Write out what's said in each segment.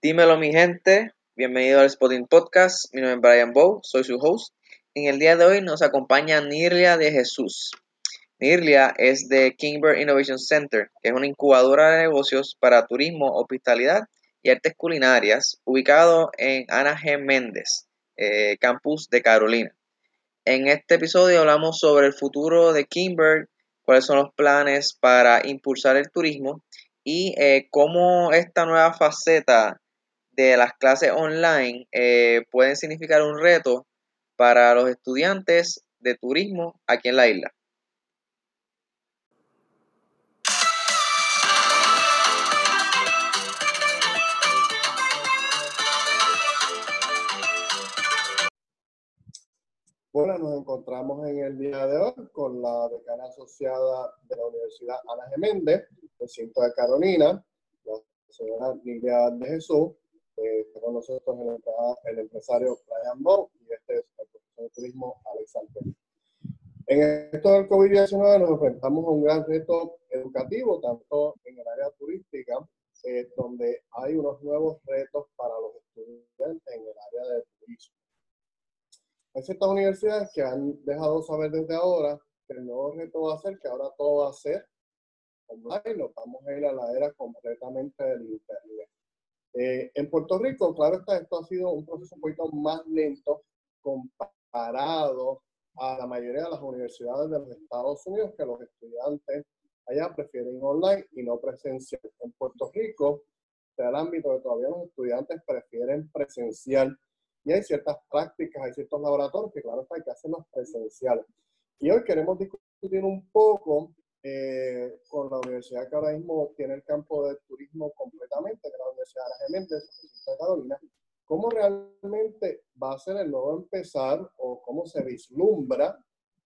Dímelo mi gente, bienvenido al Spotting Podcast, mi nombre es Brian Bow, soy su host. En el día de hoy nos acompaña Nirlia de Jesús. Nirlia es de Kingbird Innovation Center, que es una incubadora de negocios para turismo, hospitalidad y artes culinarias, ubicado en Ana G. Méndez, eh, campus de Carolina. En este episodio hablamos sobre el futuro de Kingbird, cuáles son los planes para impulsar el turismo y eh, cómo esta nueva faceta de las clases online eh, pueden significar un reto para los estudiantes de turismo aquí en la isla. Bueno, nos encontramos en el día de hoy con la decana asociada de la Universidad Ana Geméndez, recinto de Carolina, la señora Lidia de Jesús, eh, con nosotros el, el, empresario Brian Bow y este es el profesor de turismo Alex Alperi. En esto del COVID-19 nos enfrentamos a un gran reto educativo, tanto en el área turística, eh, donde hay unos nuevos retos para los estudiantes en el área de turismo. Hay ciertas universidades que han dejado saber desde ahora que el nuevo reto va a ser que ahora todo va a ser online, nos vamos a ir a la era completamente del Internet. Eh, en Puerto Rico, claro está, esto ha sido un proceso un poquito más lento comparado a la mayoría de las universidades de los Estados Unidos, que los estudiantes allá prefieren online y no presencial. En Puerto Rico, sea el ámbito de todavía los estudiantes prefieren presencial y hay ciertas prácticas, hay ciertos laboratorios que claro está, hay que hacerlos presenciales. Y hoy queremos discutir un poco eh, con la universidad que ahora mismo tiene el campo de turismo completamente, que es la Universidad de las Geméndez, de Carolina, cómo realmente va a ser el nuevo empezar o cómo se vislumbra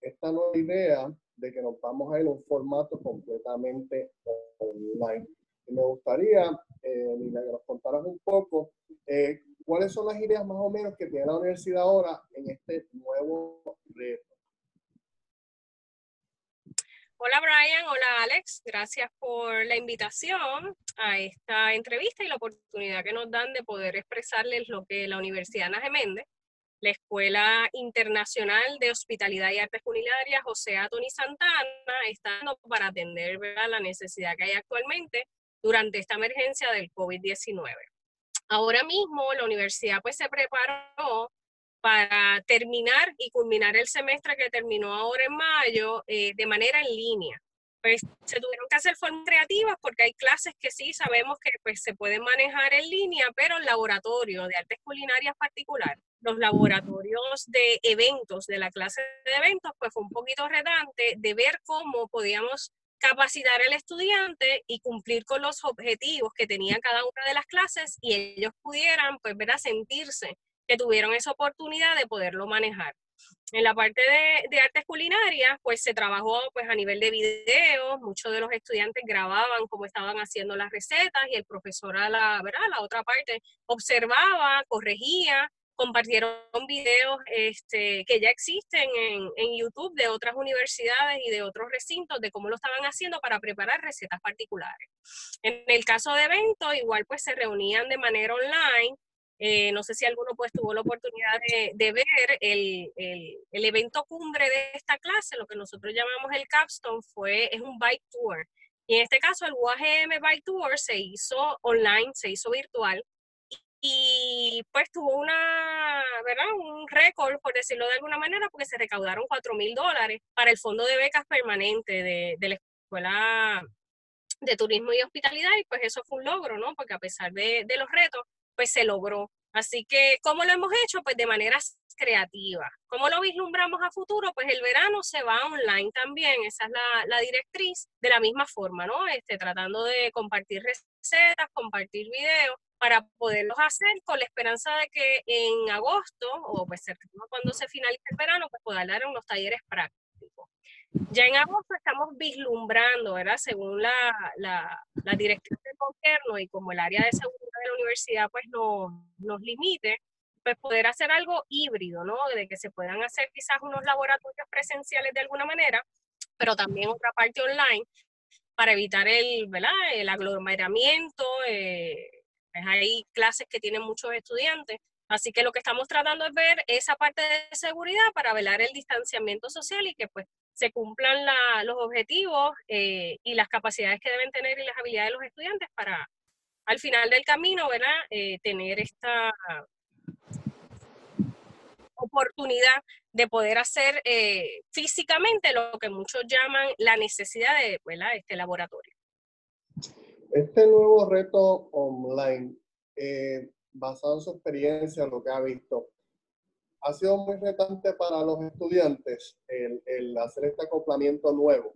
esta nueva idea de que nos vamos a ir a un formato completamente online. Me gustaría, eh, que nos contaras un poco eh, cuáles son las ideas más o menos que tiene la universidad ahora en este nuevo reto. Hola Brian, hola Alex, gracias por la invitación a esta entrevista y la oportunidad que nos dan de poder expresarles lo que la Universidad Ana Geméndez, la Escuela Internacional de Hospitalidad y Artes Culinarias José Tony Santana está dando para atender la necesidad que hay actualmente durante esta emergencia del COVID-19. Ahora mismo la universidad pues se preparó para terminar y culminar el semestre que terminó ahora en mayo eh, de manera en línea. Pues se tuvieron que hacer formas creativas porque hay clases que sí sabemos que pues, se pueden manejar en línea, pero el laboratorio de artes culinarias particular, los laboratorios de eventos, de la clase de eventos, pues fue un poquito redante de ver cómo podíamos capacitar al estudiante y cumplir con los objetivos que tenía cada una de las clases y ellos pudieran, pues, ver a sentirse que tuvieron esa oportunidad de poderlo manejar. En la parte de, artes culinarias, pues se trabajó pues a nivel de videos, muchos de los estudiantes grababan cómo estaban haciendo las recetas y el profesor a la, ¿verdad? la otra parte observaba, corregía, compartieron videos este, que ya existen en, en, YouTube de otras universidades y de otros recintos de cómo lo estaban haciendo para preparar recetas particulares. En el caso de eventos, igual pues se reunían de manera online eh, no sé si alguno pues tuvo la oportunidad de, ver el, el, evento cumbre de esta clase, lo que nosotros llamamos el capstone, fue, es un bike tour. Y en este caso el UAGM Bike Tour se hizo online, se hizo virtual. Y pues tuvo una, ¿verdad? Un récord, por decirlo de alguna manera, porque se recaudaron 4 mil dólares para el fondo de becas permanente de, de la Escuela de Turismo y Hospitalidad. Y pues eso fue un logro, ¿no? Porque a pesar de, de los retos, pues se logró. Así que, ¿cómo lo hemos hecho? Pues de manera creativa. ¿Cómo lo vislumbramos a futuro? Pues el verano se va online también, esa es la, la, directriz, de la misma forma, ¿no? Este, tratando de compartir recetas, compartir videos, para poderlos hacer con la esperanza de que en agosto, o pues cuando se finalice el verano, pues pueda dar unos talleres prácticos. Ya en agosto estamos vislumbrando, ¿verdad? Según la, la, la directriz del gobierno y como el área de seguridad de la universidad pues no, nos limite, pues poder hacer algo híbrido, ¿no? De que se puedan hacer quizás unos laboratorios presenciales de alguna manera, pero también otra parte online para evitar el, ¿verdad? El aglomeramiento, eh, hay clases que tienen muchos estudiantes. Así que lo que estamos tratando es ver esa parte de seguridad para velar el distanciamiento social y que pues se cumplan los objetivos eh, y las capacidades que deben tener y las habilidades de los estudiantes para al final del camino, ¿verdad? Eh, tener esta oportunidad de poder hacer eh, físicamente lo que muchos llaman la necesidad de ¿verdad? este laboratorio. Este nuevo reto online, basado en su experiencia, lo que ha visto, ha sido muy retante para los estudiantes el, hacer este acoplamiento nuevo?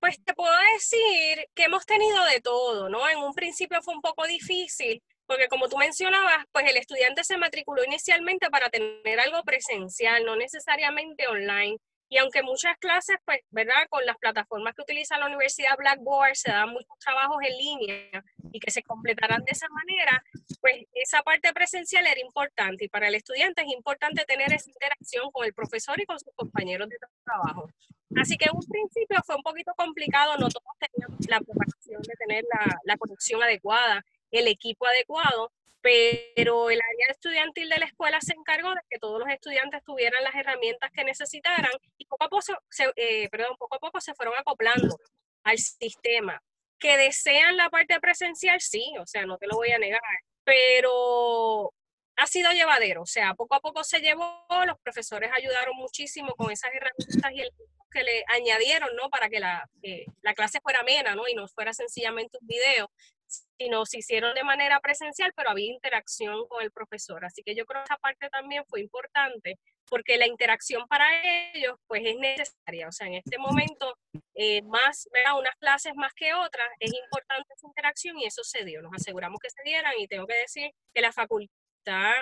Pues te puedo decir que hemos tenido de todo, ¿no? En un principio fue un poco difícil, porque como tú mencionabas, pues el estudiante se matriculó inicialmente para tener algo presencial, no necesariamente online. Y aunque muchas clases, pues, ¿verdad? Con las plataformas que utiliza la Universidad Blackboard se dan muchos trabajos en línea y que se completarán de esa manera, pues esa parte presencial era importante y para el estudiante es importante tener esa interacción con el profesor y con sus compañeros de trabajo. Así que en un principio fue un poquito complicado, no todos teníamos la preparación de tener la, la conexión adecuada, el equipo adecuado, pero el área estudiantil de la escuela se encargó de que todos los estudiantes tuvieran las herramientas que necesitaran y poco a poco se, eh, perdón, poco a poco se fueron acoplando al sistema. Que desean la parte presencial, sí, o sea, no te lo voy a negar, pero ha sido llevadero, o sea, poco a poco se llevó, los profesores ayudaron muchísimo con esas herramientas y el que le añadieron, ¿no? Para que la, eh, la clase fuera amena, ¿no? Y no fuera sencillamente un video sino se hicieron de manera presencial, pero había interacción con el profesor. Así que yo creo que esa parte también fue importante, porque la interacción para ellos pues es necesaria. O sea, en este momento, eh, más, ¿verdad? unas clases más que otras, es importante esa interacción y eso se dio. Nos aseguramos que se dieran y tengo que decir que la facultad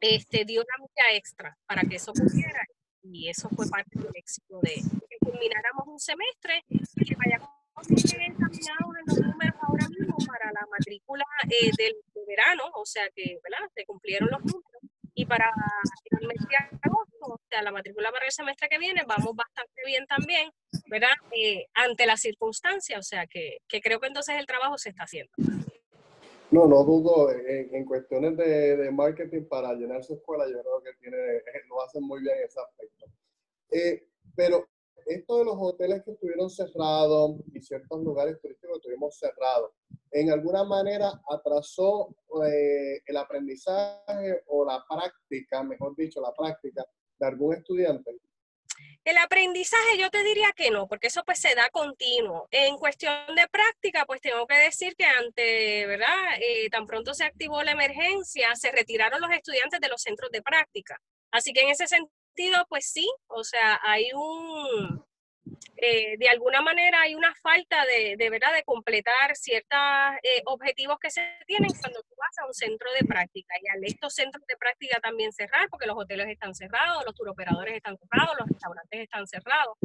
este, dio una milla extra para que eso ocurriera y eso fue parte del éxito de que culmináramos un semestre y que vayamos en los números ahora mismo para la matrícula eh, del verano, o sea que, ¿verdad? Se cumplieron los números. Y para el mes de agosto, o sea, la matrícula para el semestre que viene, vamos bastante bien también, ¿verdad? Eh, ante las circunstancias, o sea que, que, creo que entonces el trabajo se está haciendo. No, no dudo, en, en cuestiones de, de, marketing para llenar su escuela, yo creo que tiene, lo hacen muy bien ese aspecto. Eh, pero esto de los hoteles que estuvieron cerrados y ciertos lugares turísticos que estuvimos cerrados, ¿en alguna manera atrasó eh, el aprendizaje o la práctica, mejor dicho, la práctica de algún estudiante? El aprendizaje yo te diría que no, porque eso pues se da continuo. En cuestión de práctica, pues tengo que decir que ante, ¿verdad? Eh, tan pronto se activó la emergencia, se retiraron los estudiantes de los centros de práctica. Así que en ese sentido, pues sí, o sea, hay un, eh, de alguna manera hay una falta de, de verdad de completar ciertos eh, objetivos que se tienen cuando tú vas a un centro de práctica y al estos centros de práctica también cerrar porque los hoteles están cerrados, los turoperadores están cerrados, los restaurantes están cerrados.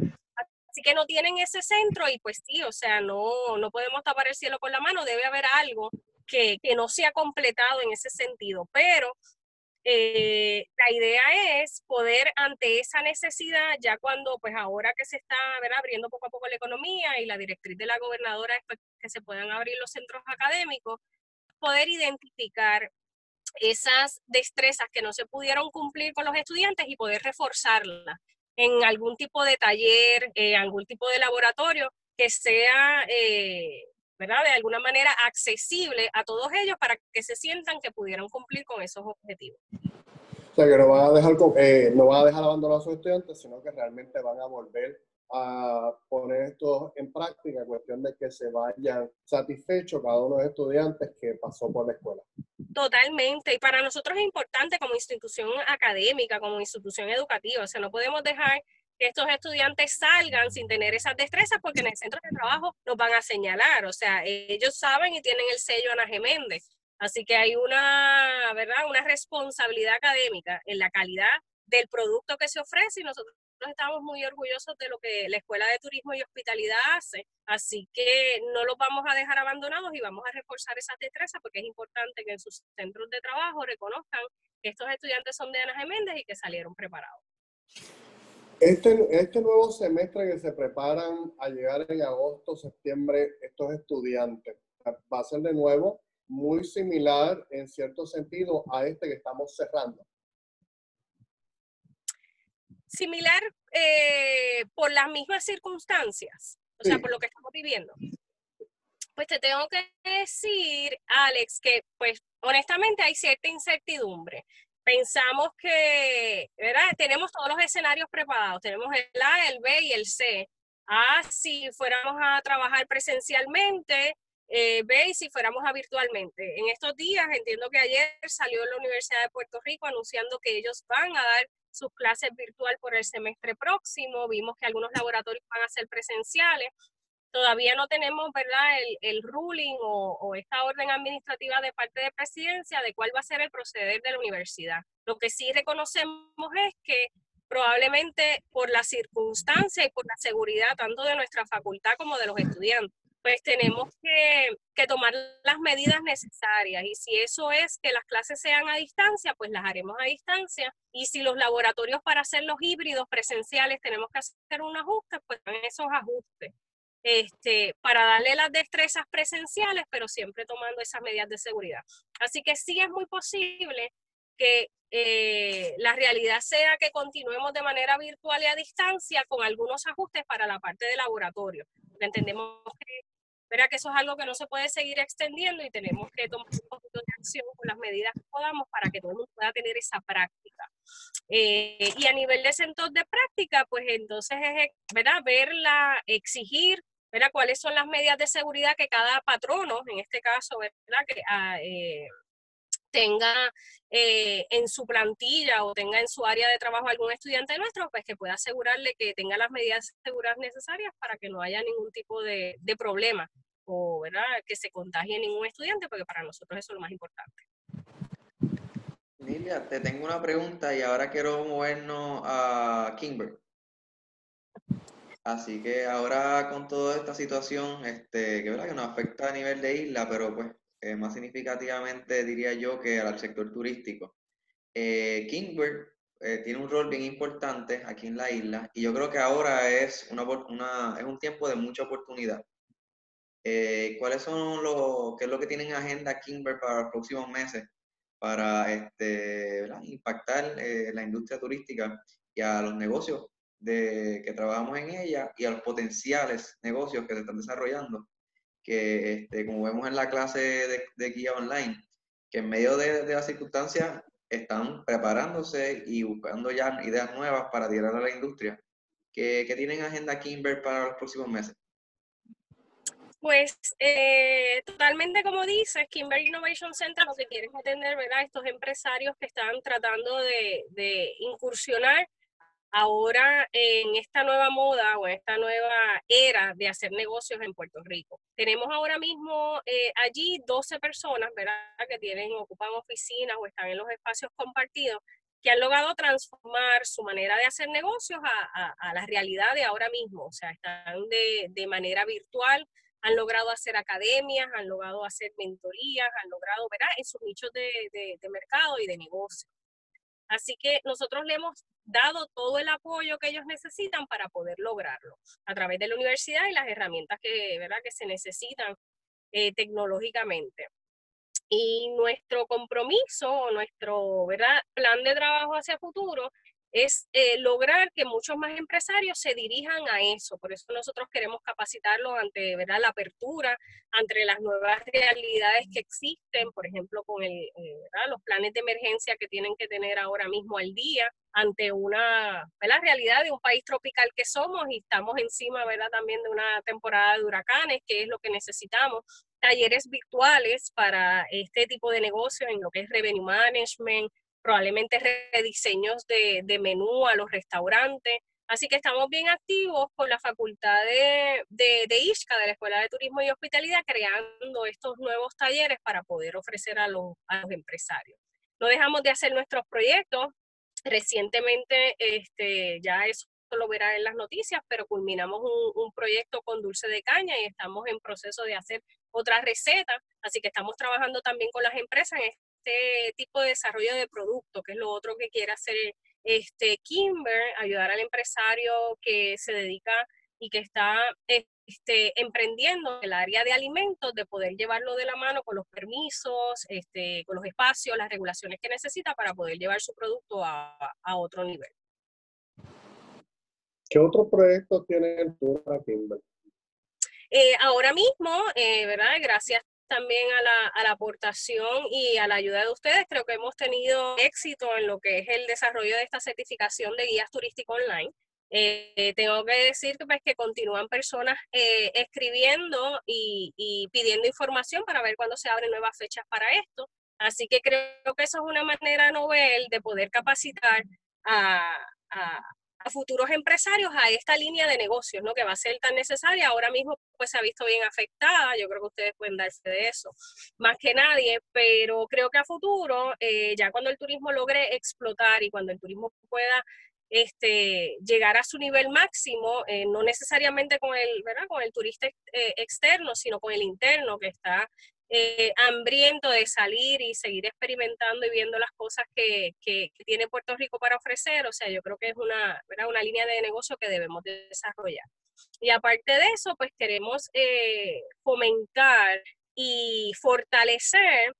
Así que no tienen ese centro y pues sí, o sea, no, no podemos tapar el cielo con la mano, debe haber algo que, que no se ha completado en ese sentido, pero eh, la idea es poder ante esa necesidad, ya cuando pues ahora que se está abriendo poco a poco la economía y la directriz de la gobernadora es pues, que se puedan abrir los centros académicos, poder identificar esas destrezas que no se pudieron cumplir con los estudiantes y poder reforzarlas en algún tipo de taller, en algún tipo de laboratorio que sea eh, ¿verdad? De alguna manera accesible a todos ellos para que se sientan que pudieran cumplir con esos objetivos. O sea, que no van a dejar, eh, no van a dejar abandonar a sus estudiantes, sino que realmente van a volver a poner esto en práctica, cuestión de que se vayan satisfechos cada uno de los estudiantes que pasó por la escuela. Totalmente, y para nosotros es importante como institución académica, como institución educativa, o sea, no podemos dejar que estos estudiantes salgan sin tener esas destrezas porque en el centro de trabajo nos van a señalar, o sea, ellos saben y tienen el sello Ana Geméndez. Así que hay una, ¿verdad? Una responsabilidad académica en la calidad del producto que se ofrece y nosotros estamos muy orgullosos de lo que la Escuela de Turismo y Hospitalidad hace. Así que no los vamos a dejar abandonados y vamos a reforzar esas destrezas porque es importante que en sus centros de trabajo reconozcan que estos estudiantes son de Ana Geméndez y que salieron preparados. Este, este nuevo semestre que se preparan a llegar en agosto, septiembre, estos estudiantes, va a ser de nuevo muy similar en cierto sentido a este que estamos cerrando. Similar eh, por las mismas circunstancias, o sea, por lo que estamos viviendo. Pues te tengo que decir, Alex, que pues honestamente hay cierta incertidumbre. Pensamos que, ¿verdad? Tenemos todos los escenarios preparados, tenemos el A, el B y el C. A, si fuéramos a trabajar presencialmente, eh, B, y si fuéramos a virtualmente. En estos días, entiendo que ayer salió la Universidad de Puerto Rico anunciando que ellos van a dar sus clases virtual por el semestre próximo. Vimos que algunos laboratorios van a ser presenciales todavía no tenemos, ¿verdad?, el, ruling o, esta orden administrativa de parte de presidencia de cuál va a ser el proceder de la universidad. Lo que sí reconocemos es que probablemente por la circunstancia y por la seguridad tanto de nuestra facultad como de los estudiantes, pues tenemos que, tomar las medidas necesarias. Y si eso es que las clases sean a distancia, pues las haremos a distancia. Y si los laboratorios para hacer los híbridos presenciales tenemos que hacer un ajuste, pues esos ajustes este, para darle las destrezas presenciales, pero siempre tomando esas medidas de seguridad. Así que sí es muy posible que eh, la realidad sea que continuemos de manera virtual y a distancia con algunos ajustes para la parte de laboratorio. Entendemos que, que eso es algo que no se puede seguir extendiendo y tenemos que tomar un poquito de acción con las medidas que podamos para que todo el mundo pueda tener esa práctica. Eh, y a nivel de centros de práctica, pues entonces es ¿verdad? verla, exigir ¿Cuáles son las medidas de seguridad que cada patrono, en este caso, ¿verdad? Que, ah, eh, tenga eh, en su plantilla o tenga en su área de trabajo algún estudiante nuestro, pues que pueda asegurarle que tenga las medidas de seguridad necesarias para que no haya ningún tipo de, de problema o ¿verdad? que se contagie ningún estudiante, porque para nosotros eso es lo más importante. Lilia, te tengo una pregunta y ahora quiero movernos a Kimber. Así que ahora con toda esta situación, este, que, ¿verdad? que nos afecta a nivel de isla, pero pues eh, más significativamente diría yo que al sector turístico. Eh, eh, tiene un rol bien importante aquí en la isla y yo creo que ahora es, una, una es un tiempo de mucha oportunidad. Eh, ¿Cuáles son los, qué es lo que tienen en agenda Kimber para los próximos meses para este, impactar la industria turística y a los negocios de, que trabajamos en ella y a los potenciales negocios que se están desarrollando, que este, como vemos en la clase de, de guía online, que en medio de, de las circunstancias están preparándose y buscando ya ideas nuevas para tirar a la industria. ¿Qué, qué tienen agenda Kimber para los próximos meses? Pues eh, totalmente como dices, Kimber Innovation Center lo que quiere es atender ¿verdad? estos empresarios que están tratando de, de incursionar ahora en esta nueva moda o en esta nueva era de hacer negocios en Puerto Rico. Tenemos ahora mismo eh, allí 12 personas, que tienen, ocupan oficinas o están en los espacios compartidos, que han logrado transformar su manera de hacer negocios a, la realidad de ahora mismo. O sea, están de, manera virtual, han logrado hacer academias, han logrado hacer mentorías, han logrado, ¿verdad?, en sus nichos de, de mercado y de negocio. Así que nosotros le hemos dado todo el apoyo que ellos necesitan para poder lograrlo a través de la universidad y las herramientas que, ¿verdad? que se necesitan eh, tecnológicamente. Y nuestro compromiso, nuestro ¿verdad? plan de trabajo hacia futuro es eh, lograr que muchos más empresarios se dirijan a eso. Por eso nosotros queremos capacitarlos ante ¿verdad? la apertura, ante las nuevas realidades que existen, por ejemplo, con eh, los planes de emergencia que tienen que tener ahora mismo al día, ante una la realidad de un país tropical que somos y estamos encima ¿verdad? también de una temporada de huracanes, que es lo que necesitamos. Talleres virtuales para este tipo de negocios en lo que es revenue management, probablemente rediseños de, menú a los restaurantes. Así que estamos bien activos con la facultad de, de, de ISCA, de la Escuela de Turismo y Hospitalidad, creando estos nuevos talleres para poder ofrecer a los, empresarios. No dejamos de hacer nuestros proyectos. Recientemente, este, ya eso lo verá en las noticias, pero culminamos un, un, proyecto con dulce de caña y estamos en proceso de hacer otra receta. Así que estamos trabajando también con las empresas en este tipo de desarrollo de producto, que es lo otro que quiere hacer este Kimber, ayudar al empresario que se dedica y que está este, emprendiendo el área de alimentos, de poder llevarlo de la mano con los permisos, este, con los espacios, las regulaciones que necesita para poder llevar su producto a, otro nivel. ¿Qué otro proyecto tiene el tour Kimber? Eh, ahora mismo, eh, ¿verdad? Gracias también a la, a la, aportación y a la ayuda de ustedes, creo que hemos tenido éxito en lo que es el desarrollo de esta certificación de guías turísticos online. Eh, tengo que decir pues, que continúan personas eh, escribiendo y, pidiendo información para ver cuándo se abren nuevas fechas para esto. Así que creo que eso es una manera novel de poder capacitar a, futuros empresarios a esta línea de negocios, ¿no? Que va a ser tan necesaria. Ahora mismo pues se ha visto bien afectada. Yo creo que ustedes pueden darse de eso más que nadie, pero creo que a futuro, eh, ya cuando el turismo logre explotar y cuando el turismo pueda este, llegar a su nivel máximo, eh, no necesariamente con el, ¿verdad? con el turista eh, externo, sino con el interno que está eh, hambriento de salir y seguir experimentando y viendo las cosas que, que, tiene Puerto Rico para ofrecer. O sea, yo creo que es una, una línea de negocio que debemos desarrollar. Y aparte de eso, pues queremos fomentar y fortalecer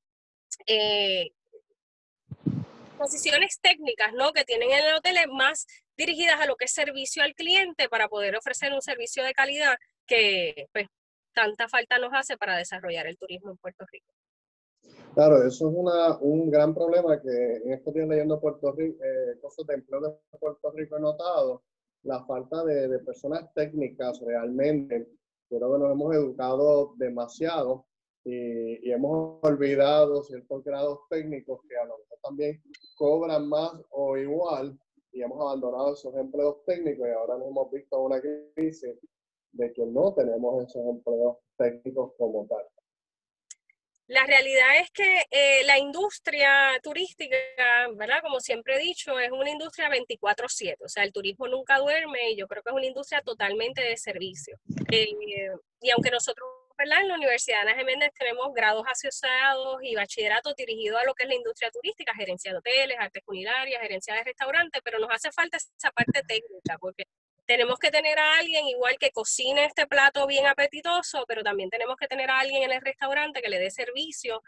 posiciones técnicas ¿no? que tienen en el hotel más dirigidas a lo que es servicio al cliente para poder ofrecer un servicio de calidad que pues, tanta falta nos hace para desarrollar el turismo en Puerto Rico. Claro, eso es una, un gran problema que en estos días leyendo Puerto Rico, eh, cosas de empleo de Puerto Rico he notado, la falta de, de personas técnicas realmente. Creo que nos hemos educado demasiado y, y, hemos olvidado ciertos grados técnicos que a lo mejor también cobran más o igual y hemos abandonado esos empleos técnicos y ahora nos hemos visto una crisis de que no tenemos esos empleos técnicos como tal. La realidad es que eh, la industria turística, ¿verdad? Como siempre he dicho, es una industria 24/7, o sea, el turismo nunca duerme y yo creo que es una industria totalmente de servicio. Eh, y aunque nosotros en la Universidad de Ana Jiménez tenemos grados asociados y bachilleratos dirigidos a lo que es la industria turística, gerencia de hoteles, artes culinarias, gerencia de restaurantes, pero nos hace falta esa parte técnica, porque tenemos que tener a alguien igual que cocine este plato bien apetitoso, pero también tenemos que tener a alguien en el restaurante que le dé servicio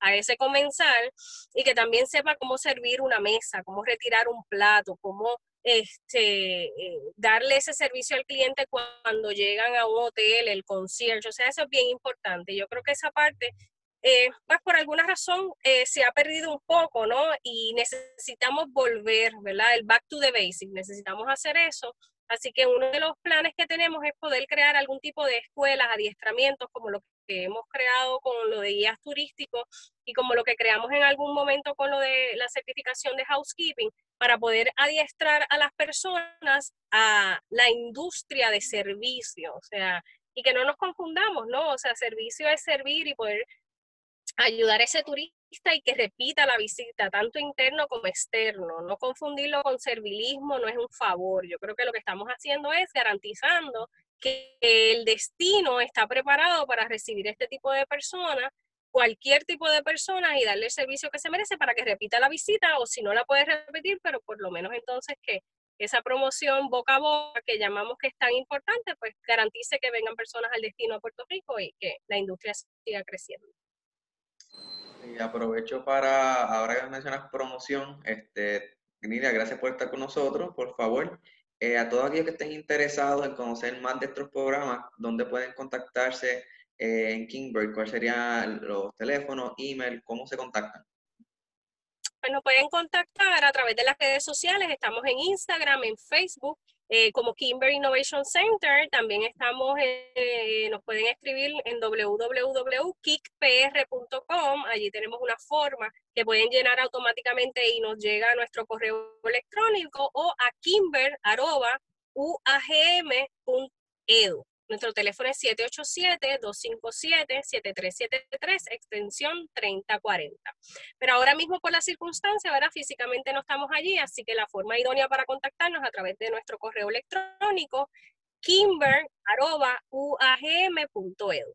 a ese comensal y que también sepa cómo servir una mesa, cómo retirar un plato, cómo este, eh, darle ese servicio al cliente cuando llegan a un hotel, el concierto, o sea, eso es bien importante. Yo creo que esa parte, pues por alguna razón eh, se ha perdido un poco, ¿no? Y necesitamos volver, ¿verdad? El back to the basics, necesitamos hacer eso. Así que uno de los planes que tenemos es poder crear algún tipo de escuelas, adiestramientos, como lo que hemos creado con lo de guías turísticos y como lo que creamos en algún momento con lo de la certificación de housekeeping, para poder adiestrar a las personas a la industria de servicio, o sea, y que no nos confundamos, ¿no? O sea, servicio es servir y poder ayudar a ese turista y que repita la visita, tanto interno como externo. No confundirlo con servilismo no es un favor. Yo creo que lo que estamos haciendo es garantizando que el destino está preparado para recibir este tipo de personas cualquier tipo de persona y darle el servicio que se merece para que repita la visita o si no la puede repetir, pero por lo menos entonces que esa promoción boca a boca que llamamos que es tan importante, pues garantice que vengan personas al destino a Puerto Rico y que la industria siga creciendo. Y aprovecho para, ahora que mencionas promoción, este, Nidia, gracias por estar con nosotros, por favor. Eh, a todos aquellos que estén interesados en conocer más de estos programas, ¿dónde pueden contactarse eh, en Kingbird? ¿Cuáles serían los teléfonos, email? ¿Cómo se contactan? Pues nos pueden contactar a través de las redes sociales. Estamos en Instagram, en Facebook, eh, como Kimber Innovation Center. También estamos, eh, nos pueden escribir en www.kickpr.com. Allí tenemos una forma que pueden llenar automáticamente y nos llega a nuestro correo electrónico o a kimber.uagm.edu. Nuestro teléfono es 787-257-7373, extensión 3040. Pero ahora mismo por la circunstancia, ¿verdad? Físicamente no estamos allí, así que la forma idónea para contactarnos a través de nuestro correo electrónico kimber.uagm.edu.